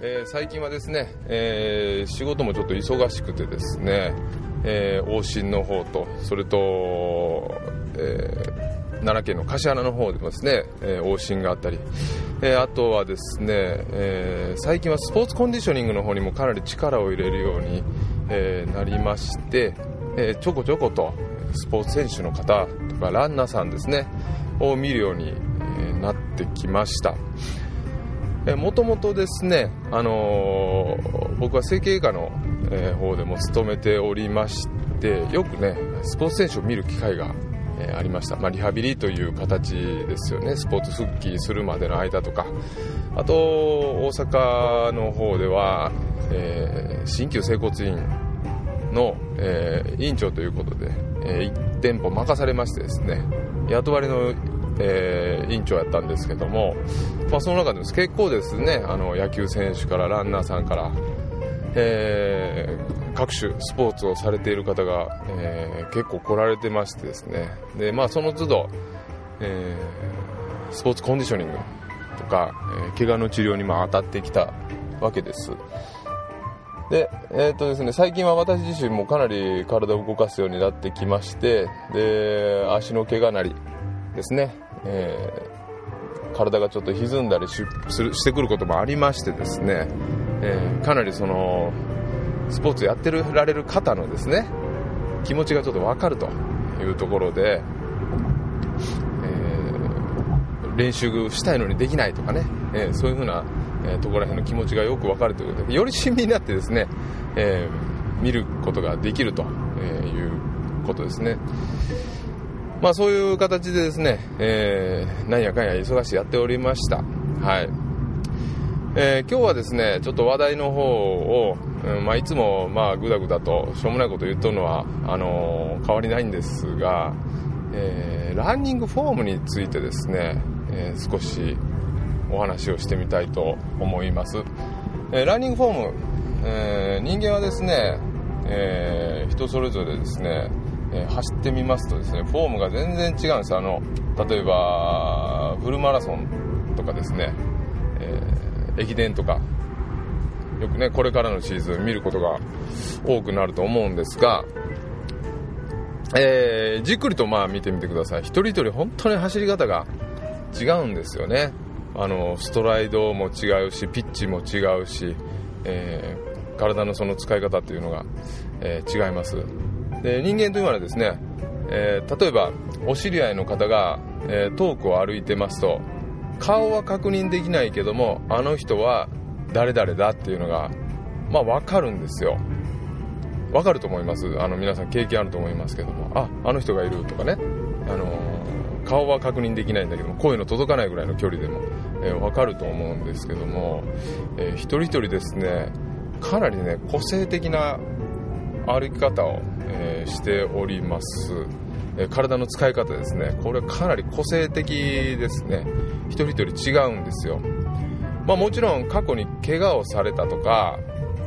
えー、最近はですね、えー、仕事もちょっと忙しくてですね、えー、往診の方とそれと、え奈良県の橿原の方でもですね、え往診があったり、えあとはですね、え最近はスポーツコンディショニングの方にもかなり力を入れるように、えなりまして、えちょこちょことスポーツ選手の方とかランナーさんですねを見るように、なってきました。もともとですね、あのー、僕は整形外科の、えー、方でも勤めておりましてよくねスポーツ選手を見る機会が、えー、ありました、まあ、リハビリという形ですよね。スポーツ復帰するまでの間とか。あと大阪の方では、え新旧整骨院の、え院長ということで、え1店舗任されましてですね。雇われのえー、委員長やったんですけども、まあ、その中でも結構ですねあの野球選手からランナーさんから、えー、各種スポーツをされている方が、えー、結構来られてましてですね。で、まあ、その都度、えー、スポーツコンディショニングとか、えー、怪我の治療にも当たってきたわけです。で、えーとですね、最近は私自身もかなり体を動かすようになってきましてで足の怪我なりですね。えー、体がちょっと歪んだりししてくることもありましてですね、えー、かなりそのスポーツやってられる方のですね気持ちがちょっと分かるというところで、えー、練習したいのにできないとかね、えそういうふうな、えところら辺の気持ちがよく分かるということでより親身になってですね、え見ることができるということですね。まあそういう形でですね、えー、なんやかんや忙しくやっておりました。はい。えー、今日はですね、ちょっと話題の方を、うん、まあいつもまあぐだぐだとしょうもないこと言っとるのは、あのー、変わりないんですが、えー、ランニングフォームについてですね、え、少しお話をしてみたいと思います。え、ランニングフォーム、え、人間はですね、え、人それぞれですね、え、走ってみますとですねフォームが全然違うんです。あの例えばフルマラソンとかですね、えー、駅伝とかよくねこれからのシーズン見ることが多くなると思うんですが、えー、じっくりとまあ見てみてください。一人一人本当に走り方が違うんですよね。あのストライドも違うしピッチも違うし、えー、体のその使い方っていうのが、え、違います。で人間というのはですね、えー、例えばお知り合いの方が、えー、遠くを歩いてますと顔は確認できないけどもあの人は誰々だっていうのがまあ分かるんですよ。分かると思います。あの皆さん経験あると思いますけども。ああの人がいるとかね、あのー、顔は確認できないんだけども声の届かないぐらいの距離でも、えー、分かると思うんですけども、えー、一人一人ですねかなりね個性的な歩き方をえー、しております、えー、体の使い方ですね。これかなり個性的ですね。一人一人違うんですよ。まあ、もちろん過去に怪我をされたとか、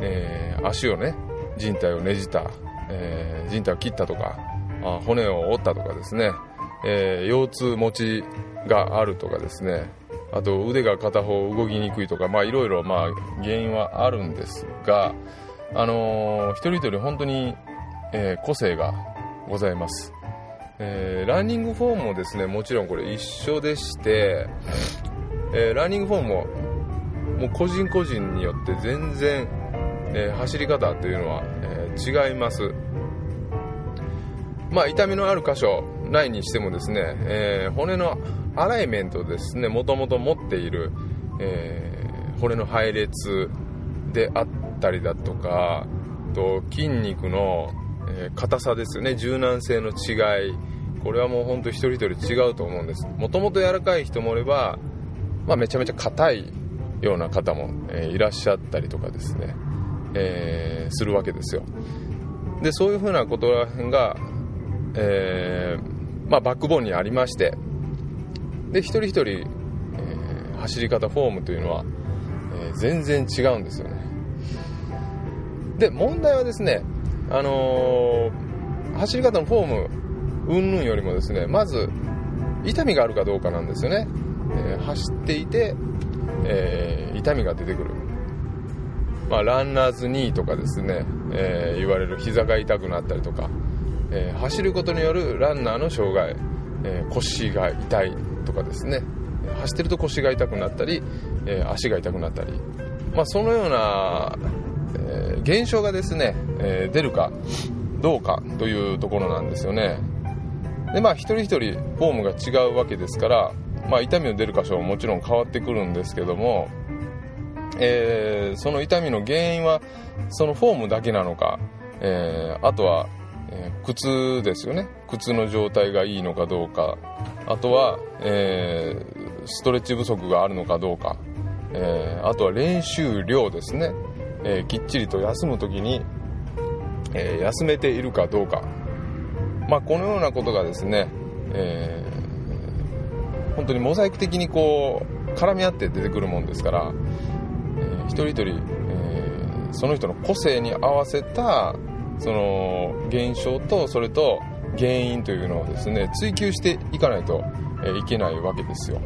えー、足をね人体をねじた、えー、人体を切ったとかあ骨を折ったとかですね、え、腰痛持ちがあるとかですね。あと腕が片方動きにくいとかいろいろ原因はあるんですがあのー、一人一人本当にえー、個性がございます、えー、ランニングフォームもですねもちろんこれ一緒でして、えー、ランニングフォームももう個人個人によって全然、え走り方というのは、え違います。まあ痛みのある箇所ないにしてもですね、え骨のアライメントですねもともと持っている、え骨の配列であったりだとかと筋肉のえ、硬さですよね。柔軟性の違い。これはもうほんと一人一人違うと思うんです。もともと柔らかい人もおれば、まあ、めちゃめちゃ硬いような方も、え、いらっしゃったりとかですね、えー、するわけですよ。でそういうふうなことらへんが、えー、まあ、バックボーンにありましてで一人一人、えー走り方フォームというのは、え全然違うんですよね。で問題はですねあのー、走り方のフォーム云々よりもですねまず痛みがあるかどうかなんですよね、えー、走っていて、えー、痛みが出てくる。まあ、ランナーズニーとかですね、え、言われる膝が痛くなったりとか、え、走ることによるランナーの障害、え、腰が痛いとかですね。走ってると腰が痛くなったり、え足が痛くなったり、まあ、そのような、え現象がですね、えー出るかどうかというところなんですよね。でまあ一人一人フォームが違うわけですから、まあ、痛みの出る箇所ももちろん変わってくるんですけどもえー、その痛みの原因はそのフォームだけなのか、えー、あとは、え、靴ですよね。靴の状態がいいのかどうかあとは、えストレッチ不足があるのかどうか、えあとは練習量ですね、えきっちりと休む時に、え休めているかどうか、まあ、このようなことがですね、え本当にモザイク的にこう絡み合って出てくるもんですから一人一人、えー、その人の個性に合わせたその現象とそれと原因というのをですね追求していかないと、いけないわけですよ。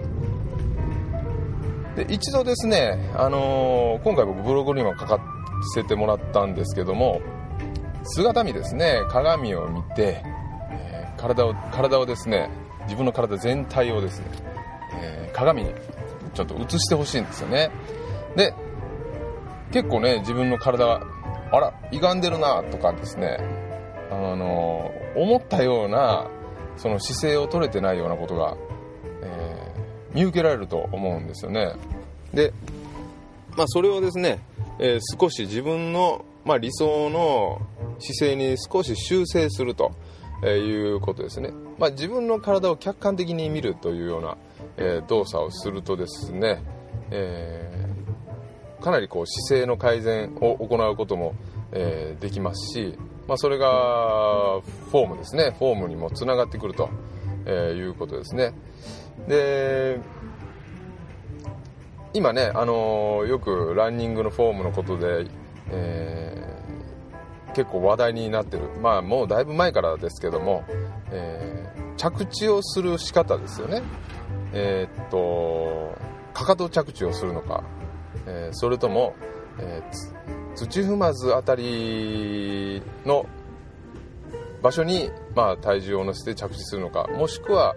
で一度ですね、あのー、今回僕ブログにも書かせてもらったんですけども姿見ですね鏡を見て、えー、体を体をですね自分の体全体をですね、えー、鏡にちょっと映してほしいんですよね。で結構ね自分の体あら歪んでるなとかですねあの思ったようなその姿勢を取れてないようなことが、えー、見受けられると思うんですよね。で、まあ、それをですね、えー、少し自分の、まあ、理想の姿勢に少し修正するということですね、まあ、自分の体を客観的に見るというような、えー、動作をするとですね、えかなりこう姿勢の改善を行うことも、えー、できますし、まあ、それがフォームですね。フォームにもつながってくると、え、いうことですね。で今ね、あの、よくランニングのフォームのことで、え、結構話題になってる。まあもうだいぶ前からですけども、えー、着地をする仕方ですよね。えー、っとかかと着地をするのか。えー、それとも、え、土踏まずあたりの場所に、まあ、体重を乗せて着地するのかもしくは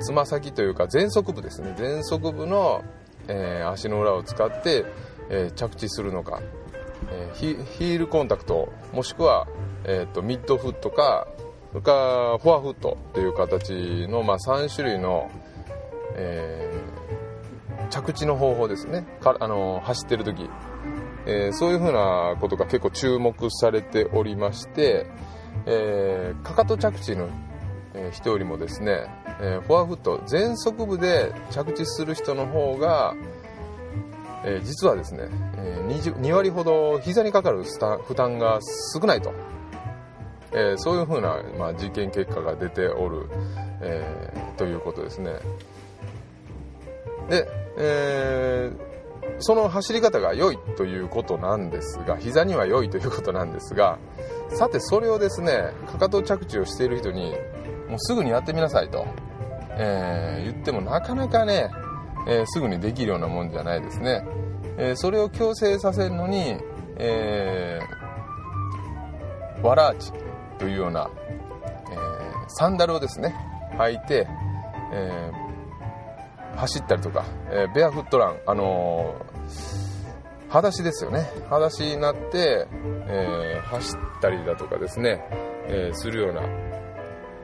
つま、先というか前足部ですね。前足部の、えー、足の裏を使って、え着地するのか、えヒールコンタクトもしくは、えーと、ミッドフットかかフォアフットという形の、まあ、3種類の、え着地の方法ですね。かあの走ってる時、えー、そういうふうなことが結構注目されておりまして、えー、かかと着地の人よりもですね、え、フォアフット前足部で着地する人の方が、えー、実はですね、えー、2, 2割ほど膝にかかる負担が少ないと、えー、そういうふうな、まあ、実験結果が出ておる、えー、ということですね。でえ、その走り方が良いということなんですが膝には良いということなんですがさてそれをですねかかと着地をしている人にもうすぐにやってみなさいと、え、言ってもなかなかね、えー、すぐにできるようなもんじゃないですね、えそれを強制させるのに、えわらあちというような、えサンダルをですね履いて、えー走ったりとか、えー、ベアフットラン、あのー、裸足ですよね。裸足になって、えー、走ったりだとかですね、えするような、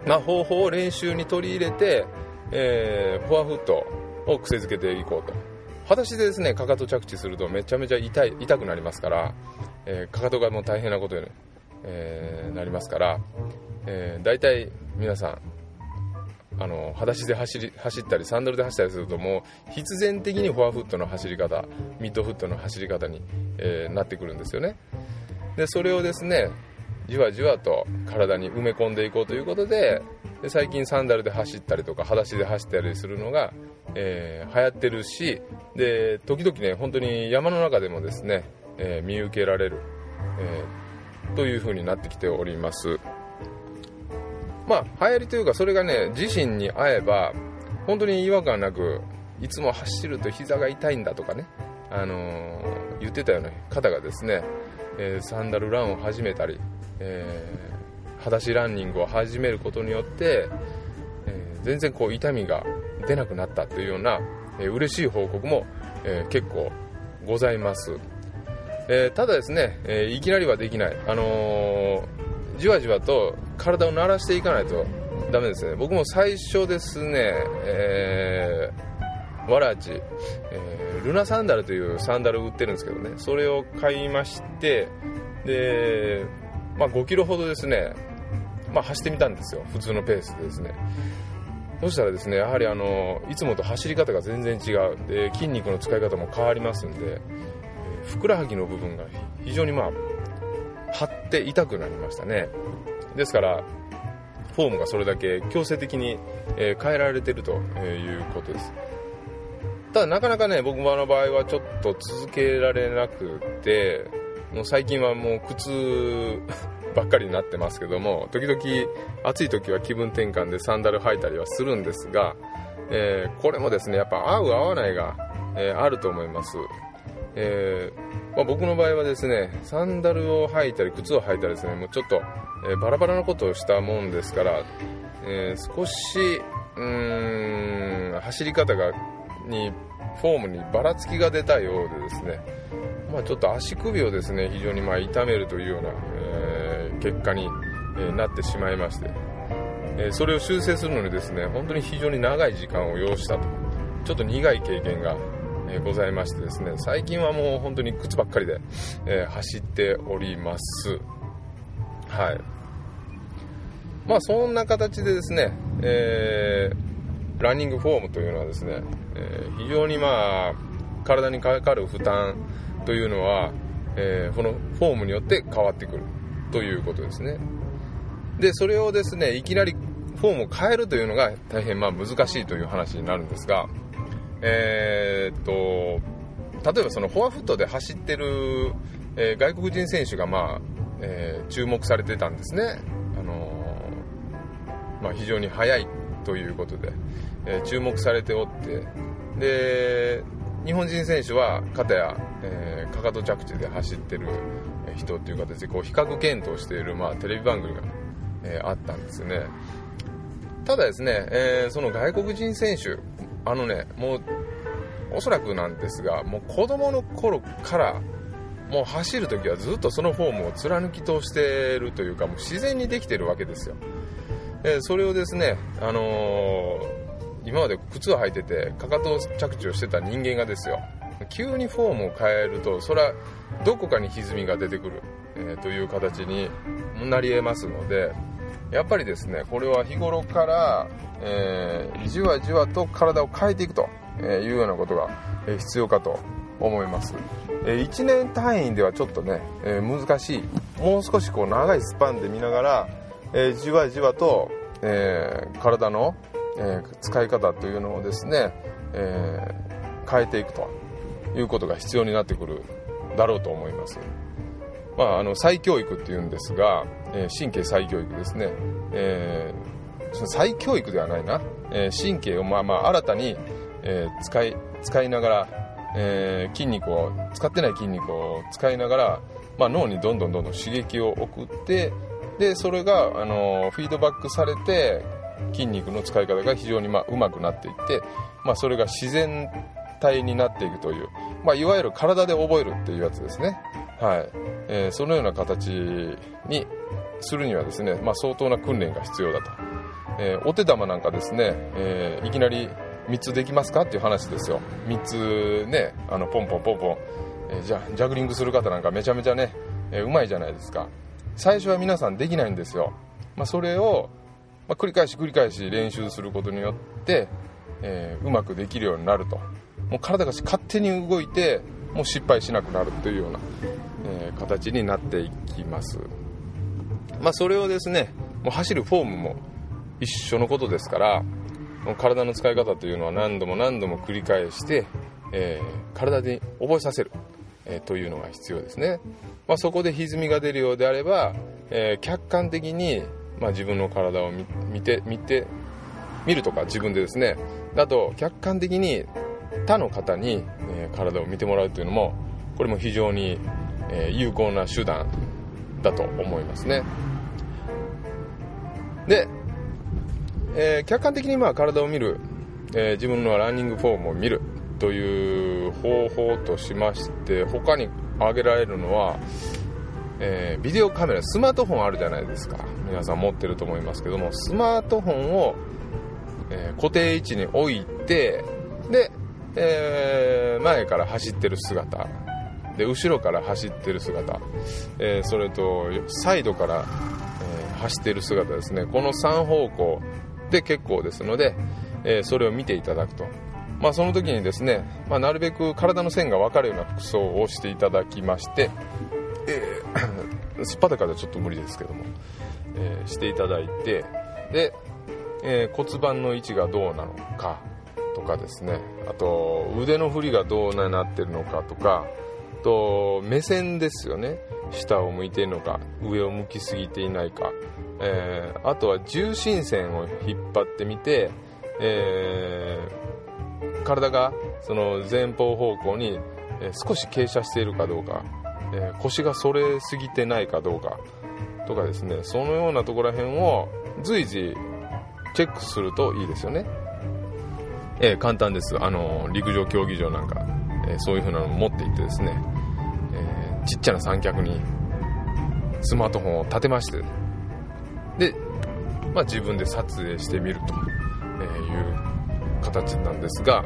まあ、方法を練習に取り入れて、えフォアフットを癖づけていこうと。裸足でですねかかと着地するとめちゃめちゃ痛い痛くなりますから、えかかとがもう大変なことに、えなりますから、えー、大体皆さんあの裸足で走り走ったりサンダルで走ったりするともう必然的にフォアフットの走り方ミッドフットの走り方に、えー、なってくるんですよね。でそれをですねじわじわと体に埋め込んでいこうということでで最近サンダルで走ったりとか裸足で走ったりするのが、えー、流行ってるしで時々ね本当に山の中でもですね、えー、見受けられる、えー、という風になってきております。まあ流行りというかそれがね自身に合えば本当に違和感なくいつも走ると膝が痛いんだとかね、あの、言ってたような方がですね、え、サンダルランを始めたり、えー、裸足ランニングを始めることによって、え全然こう痛みが出なくなったというような、えー、嬉しい報告も、え結構ございます、えただですね、えいきなりはできない、あのじわじわと体を慣らしていかないとダメですね。僕も最初ですね、えー、わらじ、えー、ルナサンダルというサンダル売ってるんですけどね。それを買いましてで、まあ、5キロほどですね、まあ、走ってみたんですよ。普通のペースでですね。そしたらですねやはりあのいつもと走り方が全然違うで筋肉の使い方も変わりますんで、え、ふくらはぎの部分が非常にまあ張って痛くなりましたね。ですからフォームがそれだけ強制的に、え変えられてるということです。ただなかなかね僕の場合はちょっと続けられなくてもう最近はもう靴ばっかりになってますけども時々暑い時は気分転換でサンダル履いたりはするんですが、えー、これもですねやっぱ合う合わないが、えー、あると思います、えー、まあ、僕の場合はですねサンダルを履いたり靴を履いたりですねもうちょっとえ、バラバラなことをしたもんですから、え、少しうーん走り方がにフォームにばらつきが出たようでですね、まあ、ちょっと足首をですね非常にま痛めるというような、結果に、えなってしまいまして、えそれを修正するのにですね本当に非常に長い時間を要したと。ちょっと苦い経験が、えございましてですね最近はもう本当に靴ばっかりで、え走っております。はい。まあそんな形でですね、えー、ランニングフォームというのはですね、えー、非常にまあ体にかかる負担というのは、えー、このフォームによって変わってくる。ということですね。でそれをですねいきなりフォームを変えるというのが大変まあ難しいという話になるんですがえー、っと例えばそのフォアフットで走ってる、えー、外国人選手がまあ、えー、注目されてたんですね。あのまあ、非常に速いということで、え、注目されておって。で日本人選手は片や、えー、かかと着地で走ってる人っていう形でこう比較検討している、まあ、テレビ番組が、えー、あったんですよね。ただですね、えー、その外国人選手あのねもうおそらくなんですがもう子供の頃からもう走るときはずっとそのフォームを貫き通しているというかもう自然にできてるわけですよ。えそれをですね、あの、今まで靴を履いててかかと着地をしてた人間がですよ急にフォームを変えるとそれはどこかに歪みが出てくる、えー、という形になり得ますのでやっぱりですねこれは日頃から、えー、じわじわと体を変えていくというようなことが必要かと思います。1年単位ではちょっとね難しい。もう少しこう長いスパンで見ながらえ、じわじわと、えー、体の、え、使い方というのをですね、え変えていくと。いうことが必要になってくるだろうと思います。まあ、あの再教育っていうんですが、え神経再教育ですね、え再教育ではないな、え神経をまあまあ新たに、え使い使いながら、え筋肉を使ってない筋肉を使いながら、まあ、脳にどんどんどんどん刺激を送ってでそれがあのフィードバックされて筋肉の使い方が非常にまあ上手くなっていって、まあ、それが自然体になっていくという、まあ、いわゆる体で覚えるっていうやつですね、はい。えー、そのような形にするにはですね、まあ、相当な訓練が必要だと、えー、お手玉なんかですね、えー、いきなり3つできますかっていう話ですよ。3つねあのポンポンポンポン、え、じゃジャグリングする方なんかめちゃめちゃね、えー、うまいじゃないですか。最初は皆さんできないんですよ、まあ、それを、ま繰り返し繰り返し練習することによって、えー、うまくできるようになると。もう体が勝手に動いてもう失敗しなくなるというような、えー、形になっていきます、まあ、それをですねもう走るフォームも一緒のことですから体の使い方というのは何度も何度も繰り返して、えー、体に覚えさせる、えー、というのが必要ですね。まあ、そこで歪みが出るようであれば、え、客観的に、まあ、自分の体を見て見て見るとか自分でですね。だと客観的に他の方に、え体を見てもらうというのもこれも非常に、え有効な手段だと思いますね。で、えー、客観的にまあ体を見る、え、自分のランニングフォームを見るという方法としまして他に挙げられるのは、え、ビデオカメラスマートフォンあるじゃないですか。皆さん持ってると思いますけどもスマートフォンを、え固定位置に置いてで、前から走ってる姿。で後ろから走ってる姿、えそれとサイドから、え走ってる姿ですね。この3方向で結構ですので、えそれを見ていただくと。まあ、その時にですね、まあ、なるべく体の線が分かるような服装をしていただきまして、えー、すっぱだかではちょっと無理ですけども、え、していただいてで、え、骨盤の位置がどうなのか。とかですね。あと腕の振りがどうなってるのかとかと目線ですよね。下を向いているのか上を向きすぎていないか、えー、あとは重心線を引っ張ってみて、えー体がその前方方向に少し傾斜しているかどうか、え腰が反れすぎてないかどうか。とかですね。そのようなところら辺を随時チェックするといいですよね、えー、簡単ですあの陸上競技場なんか、えー、そういう風なのを持っていってですね、えー、ちっちゃな三脚にスマートフォンを立てましてで、まあ、自分で撮影してみるという形なんですが、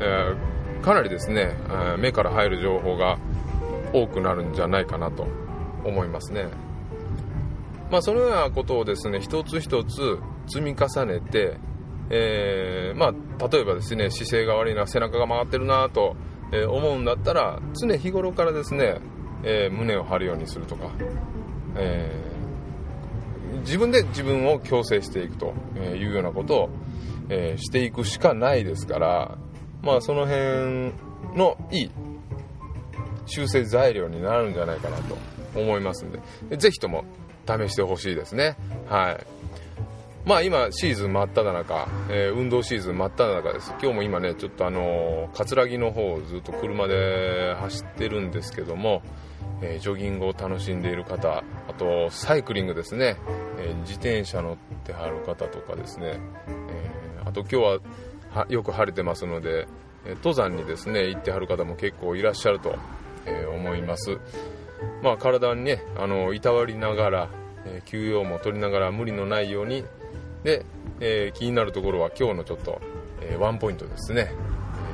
え、かなりですね、え目から入る情報が多くなるんじゃないかなと思いますね。まあ、そのようなことをですね、一つ一つ積み重ねて、えー、まあ、例えばですね、姿勢が悪いな、背中が曲がってるなと、え思うんだったら、常日頃からですね、えー、胸を張るようにするとか、えー、自分で自分を矯正していくというようなことをえ、していくしかないですから、まあ、その辺のいい修正材料になるんじゃないかなと思いますんで、ぜひとも試してほしいですね。はい。まあ今シーズン真っ只中、えー、運動シーズン真っ只中です。今日も今ね、ちょっとあの、葛城の方をずっと車で走ってるんですけども、えー、ジョギングを楽しんでいる方、あとサイクリングですね、え自転車乗ってはる方とかですね、えあと今日はよく晴れてますので、え登山にですね行ってはる方も結構いらっしゃると、え思います、まあ、体にねあのいたわりながら、え休養も取りながら無理のないようにで、えー、気になるところは今日のちょっと、えー、ワンポイントですね、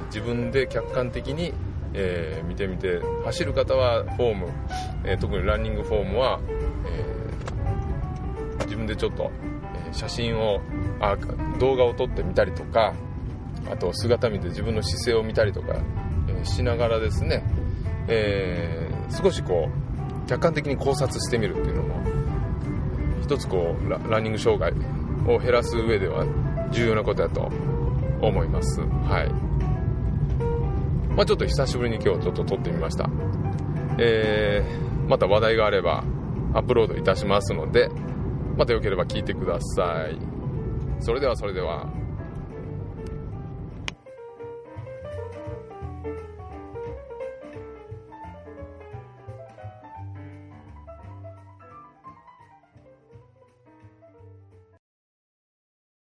自分で客観的に、え見てみて走る方はフォーム、え特にランニングフォームは、え自分でちょっと写真をあ動画を撮ってみたりとかあと姿見て自分の姿勢を見たりとか、え、しながらですね、え、少しこう客観的に考察してみるっていうのも一つこうランニング障害を減らす上では重要なことだと思います。はい。まあちょっと久しぶりに今日ちょっと撮ってみました。えー、また話題があればアップロードいたしますのでまたよければ聞いてください。それではそれでは。